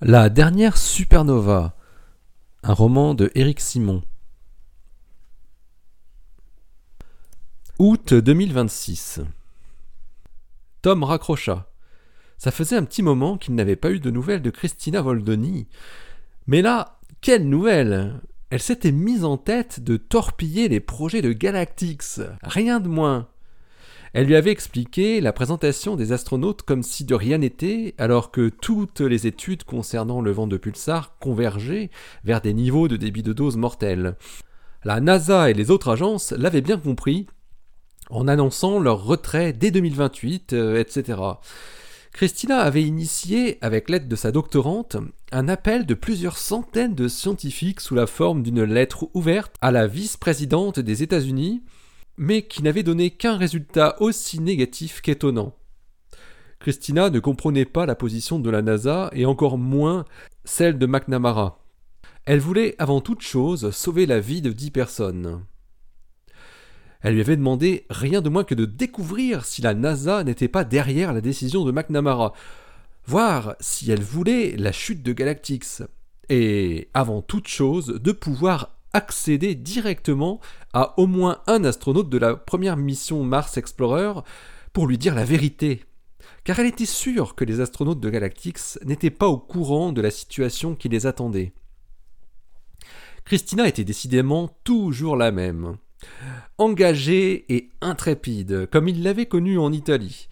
La dernière supernova, un roman de Éric Simon. Août 2026. Tom raccrocha. Ça faisait un petit moment qu'il n'avait pas eu de nouvelles de Christina Voldoni. Mais là, quelle nouvelle Elle s'était mise en tête de torpiller les projets de Galactix. Rien de moins. Elle lui avait expliqué la présentation des astronautes comme si de rien n'était, alors que toutes les études concernant le vent de pulsar convergeaient vers des niveaux de débit de dose mortels. La NASA et les autres agences l'avaient bien compris, en annonçant leur retrait dès 2028, euh, etc. Christina avait initié, avec l'aide de sa doctorante, un appel de plusieurs centaines de scientifiques sous la forme d'une lettre ouverte à la vice-présidente des États-Unis, mais qui n'avait donné qu'un résultat aussi négatif qu'étonnant. Christina ne comprenait pas la position de la NASA et encore moins celle de McNamara. Elle voulait avant toute chose sauver la vie de dix personnes. Elle lui avait demandé rien de moins que de découvrir si la NASA n'était pas derrière la décision de McNamara, voir si elle voulait la chute de Galactix, et avant toute chose de pouvoir accéder directement à au moins un astronaute de la première mission Mars Explorer pour lui dire la vérité. Car elle était sûre que les astronautes de Galactix n'étaient pas au courant de la situation qui les attendait. Christina était décidément toujours la même. Engagée et intrépide, comme il l'avait connue en Italie.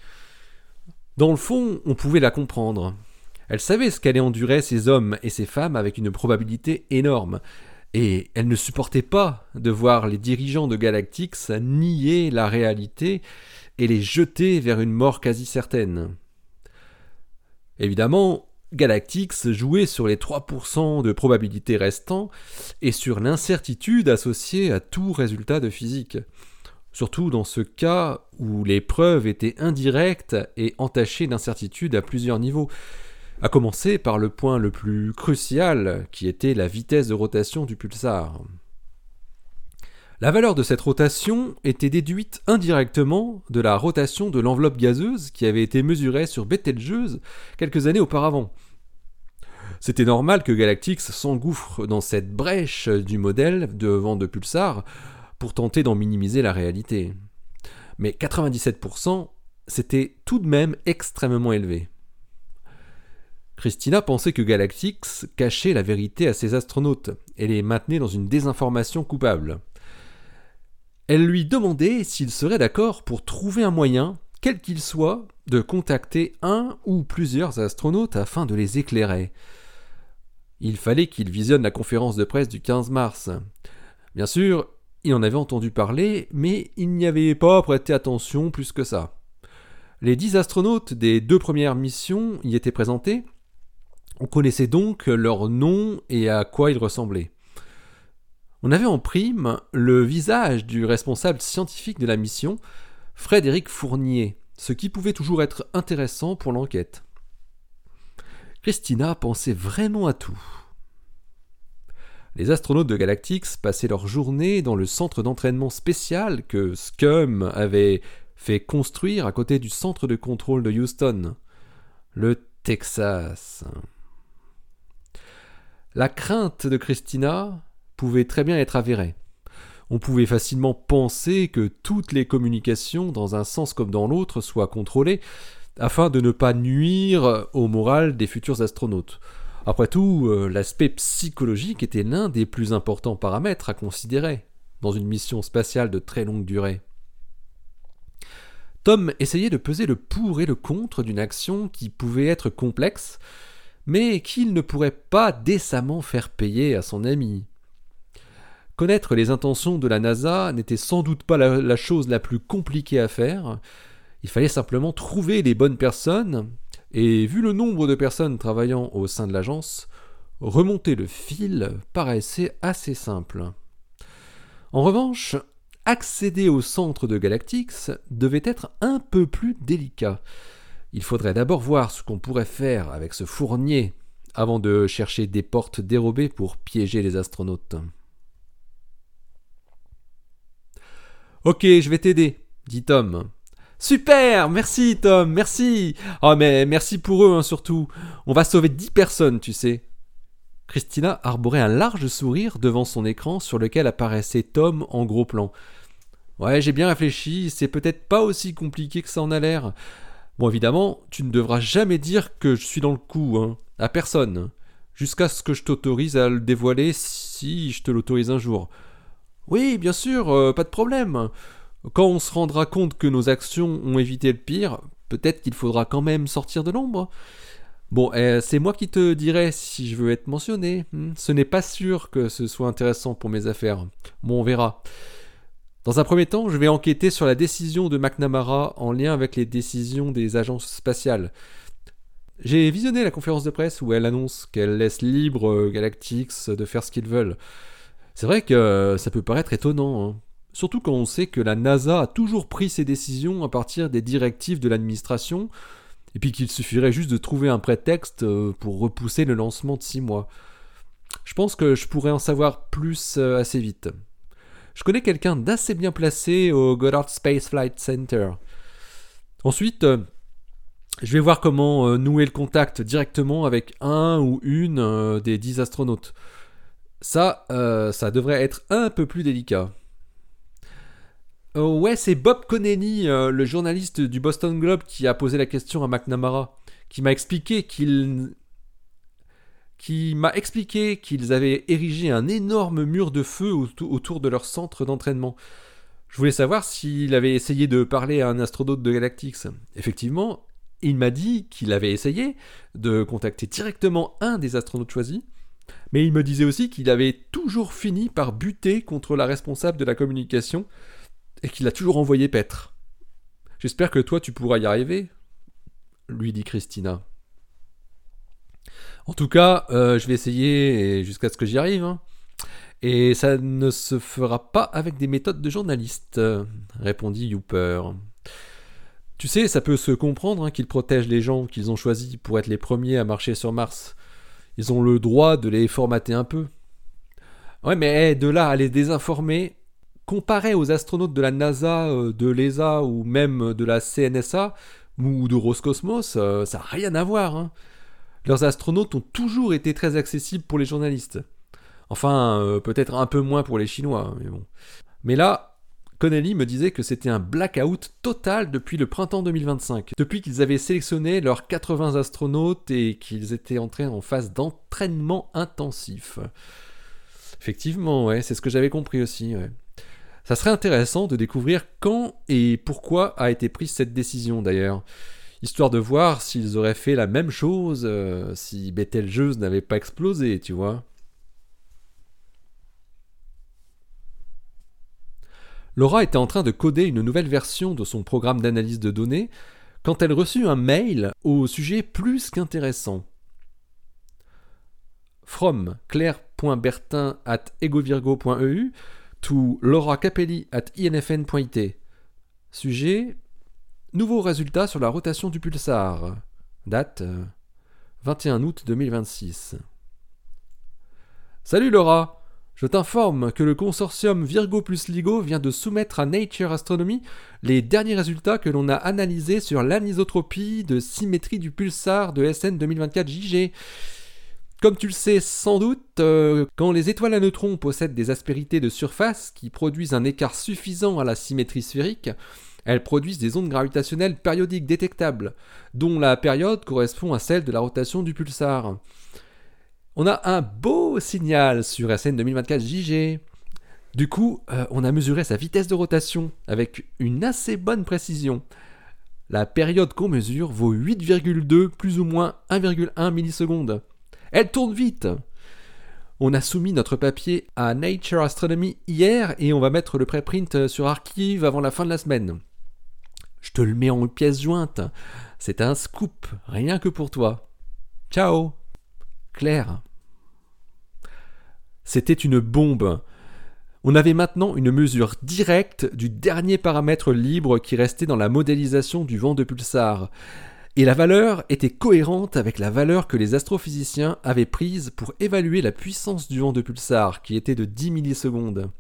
Dans le fond, on pouvait la comprendre. Elle savait ce qu'allaient endurer ces hommes et ces femmes avec une probabilité énorme, et elle ne supportait pas de voir les dirigeants de Galactix nier la réalité et les jeter vers une mort quasi certaine. Évidemment, Galactix jouait sur les 3% de probabilité restants et sur l'incertitude associée à tout résultat de physique. Surtout dans ce cas où les preuves étaient indirectes et entachées d'incertitude à plusieurs niveaux, à commencer par le point le plus crucial, qui était la vitesse de rotation du pulsar. La valeur de cette rotation était déduite indirectement de la rotation de l'enveloppe gazeuse qui avait été mesurée sur Betelgeuse quelques années auparavant. C'était normal que Galactix s'engouffre dans cette brèche du modèle de vent de pulsar pour tenter d'en minimiser la réalité. Mais 97%, c'était tout de même extrêmement élevé. Christina pensait que Galactix cachait la vérité à ses astronautes et les maintenait dans une désinformation coupable. Elle lui demandait s'il serait d'accord pour trouver un moyen, quel qu'il soit, de contacter un ou plusieurs astronautes afin de les éclairer. Il fallait qu'il visionne la conférence de presse du 15 mars. Bien sûr, il en avait entendu parler, mais il n'y avait pas prêté attention plus que ça. Les dix astronautes des deux premières missions y étaient présentés, on connaissait donc leur nom et à quoi ils ressemblaient. On avait en prime le visage du responsable scientifique de la mission, Frédéric Fournier, ce qui pouvait toujours être intéressant pour l'enquête. Christina pensait vraiment à tout. Les astronautes de Galactix passaient leur journée dans le centre d'entraînement spécial que Scum avait fait construire à côté du centre de contrôle de Houston, le Texas. La crainte de Christina pouvait très bien être avérée. On pouvait facilement penser que toutes les communications, dans un sens comme dans l'autre, soient contrôlées, afin de ne pas nuire au moral des futurs astronautes. Après tout, euh, l'aspect psychologique était l'un des plus importants paramètres à considérer dans une mission spatiale de très longue durée. Tom essayait de peser le pour et le contre d'une action qui pouvait être complexe, mais qu'il ne pourrait pas décemment faire payer à son ami. Connaître les intentions de la NASA n'était sans doute pas la, chose la plus compliquée à faire. Il fallait simplement trouver les bonnes personnes, et vu le nombre de personnes travaillant au sein de l'agence, remonter le fil paraissait assez simple. En revanche, accéder au centre de Galactix devait être un peu plus délicat. Il faudrait d'abord voir ce qu'on pourrait faire avec ce fournier avant de chercher des portes dérobées pour piéger les astronautes. Ok, je vais t'aider, dit Tom. Super, merci Tom, merci. Oh mais merci pour eux hein, surtout. On va sauver 10 personnes, tu sais. Christina arborait un large sourire devant son écran sur lequel apparaissait Tom en gros plan. Ouais, j'ai bien réfléchi, c'est peut-être pas aussi compliqué que ça en a l'air. Bon, évidemment, tu ne devras jamais dire que je suis dans le coup, hein, à personne, jusqu'à ce que je t'autorise à le dévoiler si je te l'autorise un jour. Oui, bien sûr, euh, pas de problème. Quand on se rendra compte que nos actions ont évité le pire, peut-être qu'il faudra quand même sortir de l'ombre. Bon, eh, c'est moi qui te dirai si je veux être mentionné. Hmm, ce n'est pas sûr que ce soit intéressant pour mes affaires. Bon, on verra. Dans un premier temps, je vais enquêter sur la décision de McNamara en lien avec les décisions des agences spatiales. J'ai visionné la conférence de presse où elle annonce qu'elle laisse libre Galactix de faire ce qu'ils veulent. C'est vrai que ça peut paraître étonnant, hein. surtout quand on sait que la NASA a toujours pris ses décisions à partir des directives de l'administration, et puis qu'il suffirait juste de trouver un prétexte euh, pour repousser le lancement de six mois. Je pense que je pourrais en savoir plus euh, assez vite. Je connais quelqu'un d'assez bien placé au Goddard Space Flight Center. Ensuite, je vais voir comment nouer le contact directement avec un ou une des dix astronautes. Ça, euh, ça devrait être un peu plus délicat. Ouais, c'est Bob Connelly, euh, le journaliste du Boston Globe, qui a posé la question à McNamara, qui m'a expliqué qu'il qui m'a expliqué qu'ils avaient érigé un énorme mur de feu autour de leur centre d'entraînement. Je voulais savoir s'il avait essayé de parler à un astronaute de Galactix. Effectivement, il m'a dit qu'il avait essayé de contacter directement un des astronautes choisis, mais il me disait aussi qu'il avait toujours fini par buter contre la responsable de la communication et qu'il a toujours envoyé paître. J'espère que toi tu pourras y arriver, lui dit Christina. En tout cas, euh, je vais essayer jusqu'à ce que j'y arrive. Hein. Et ça ne se fera pas avec des méthodes de journaliste, répondit Hooper. Tu sais, ça peut se comprendre hein, qu'ils protègent les gens qu'ils ont choisis pour être les premiers à marcher sur Mars. Ils ont le droit de les formater un peu. Ouais, mais de là à les désinformer, comparé aux astronautes de la NASA, euh, de l'ESA ou même de la CNSA ou de Roscosmos, euh, ça n'a rien à voir. Hein. Leurs astronautes ont toujours été très accessibles pour les journalistes. Enfin, euh, peut-être un peu moins pour les Chinois, mais bon. Mais là, Connelly me disait que c'était un blackout total depuis le printemps 2025, depuis qu'ils avaient sélectionné leurs 80 astronautes et qu'ils étaient entrés en phase d'entraînement intensif. Effectivement, ouais, c'est ce que j'avais compris aussi. Ça serait intéressant de découvrir quand et pourquoi a été prise cette décision d'ailleurs, histoire de voir s'ils auraient fait la même chose euh, si Betelgeuse n'avait pas explosé, tu vois. Laura était en train de coder une nouvelle version de son programme d'analyse de données quand elle reçut un mail au sujet plus qu'intéressant. From claire.bertin at egovirgo.eu to Laura Capelli at infn.it. Sujet Nouveaux résultats sur la rotation du pulsar. Date 21 août 2026. Salut Laura je t'informe que le consortium Virgo plus LIGO vient de soumettre à Nature Astronomy les derniers résultats que l'on a analysés sur l'anisotropie de symétrie du pulsar de SN 2024 JG. Comme tu le sais sans doute, euh, quand les étoiles à neutrons possèdent des aspérités de surface qui produisent un écart suffisant à la symétrie sphérique, elles produisent des ondes gravitationnelles périodiques détectables, dont la période correspond à celle de la rotation du pulsar. On a un beau signal sur SN 2024 JG. Du coup, euh, on a mesuré sa vitesse de rotation avec une assez bonne précision. La période qu'on mesure vaut 8,2 plus ou moins 1,1 millisecondes. Elle tourne vite. On a soumis notre papier à Nature Astronomy hier et on va mettre le préprint sur Archive avant la fin de la semaine. Je te le mets en pièce jointe. C'est un scoop, rien que pour toi. Ciao Claire. C'était une bombe. On avait maintenant une mesure directe du dernier paramètre libre qui restait dans la modélisation du vent de pulsar. Et la valeur était cohérente avec la valeur que les astrophysiciens avaient prise pour évaluer la puissance du vent de pulsar, qui était de 10 millisecondes.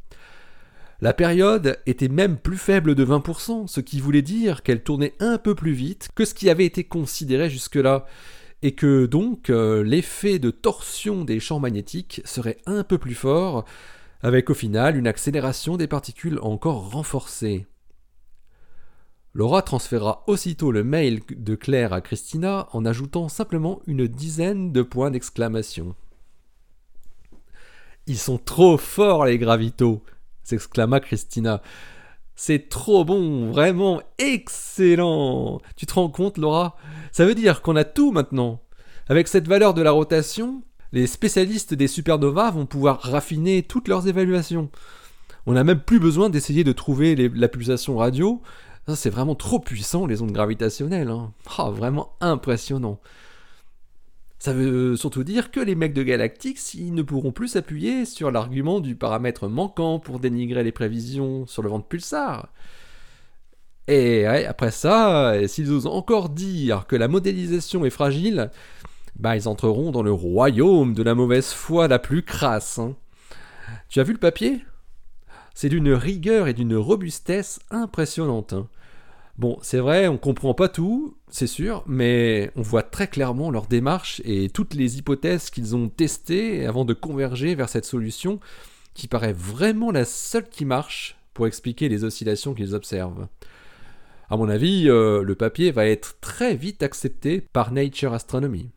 La période était même plus faible de 20%, ce qui voulait dire qu'elle tournait un peu plus vite que ce qui avait été considéré jusque-là, et que donc euh, l'effet de torsion des champs magnétiques serait un peu plus fort, avec au final une accélération des particules encore renforcée. Laura transféra aussitôt le mail de Claire à Christina en ajoutant simplement une dizaine de points d'exclamation. Ils sont trop forts les gravitos s'exclama Christina. C'est trop bon, vraiment excellent. Tu te rends compte, Laura? Ça veut dire qu'on a tout maintenant. Avec cette valeur de la rotation, les spécialistes des supernovas vont pouvoir raffiner toutes leurs évaluations. On n'a même plus besoin d'essayer de trouver la pulsation radio. C'est vraiment trop puissant, les ondes gravitationnelles. Hein. Ah, vraiment impressionnant. Ça veut surtout dire que les mecs de Galactix, ils ne pourront plus s'appuyer sur l'argument du paramètre manquant pour dénigrer les prévisions sur le vent de pulsar. Et après ça, s'ils osent encore dire que la modélisation est fragile, bah ils entreront dans le royaume de la mauvaise foi la plus crasse. Hein. Tu as vu le papier? C'est d'une rigueur et d'une robustesse impressionnantes. Bon, c'est vrai, on comprend pas tout, c'est sûr, mais on voit très clairement leur démarche et toutes les hypothèses qu'ils ont testées avant de converger vers cette solution qui paraît vraiment la seule qui marche pour expliquer les oscillations qu'ils observent. À mon avis, euh, le papier va être très vite accepté par Nature Astronomy.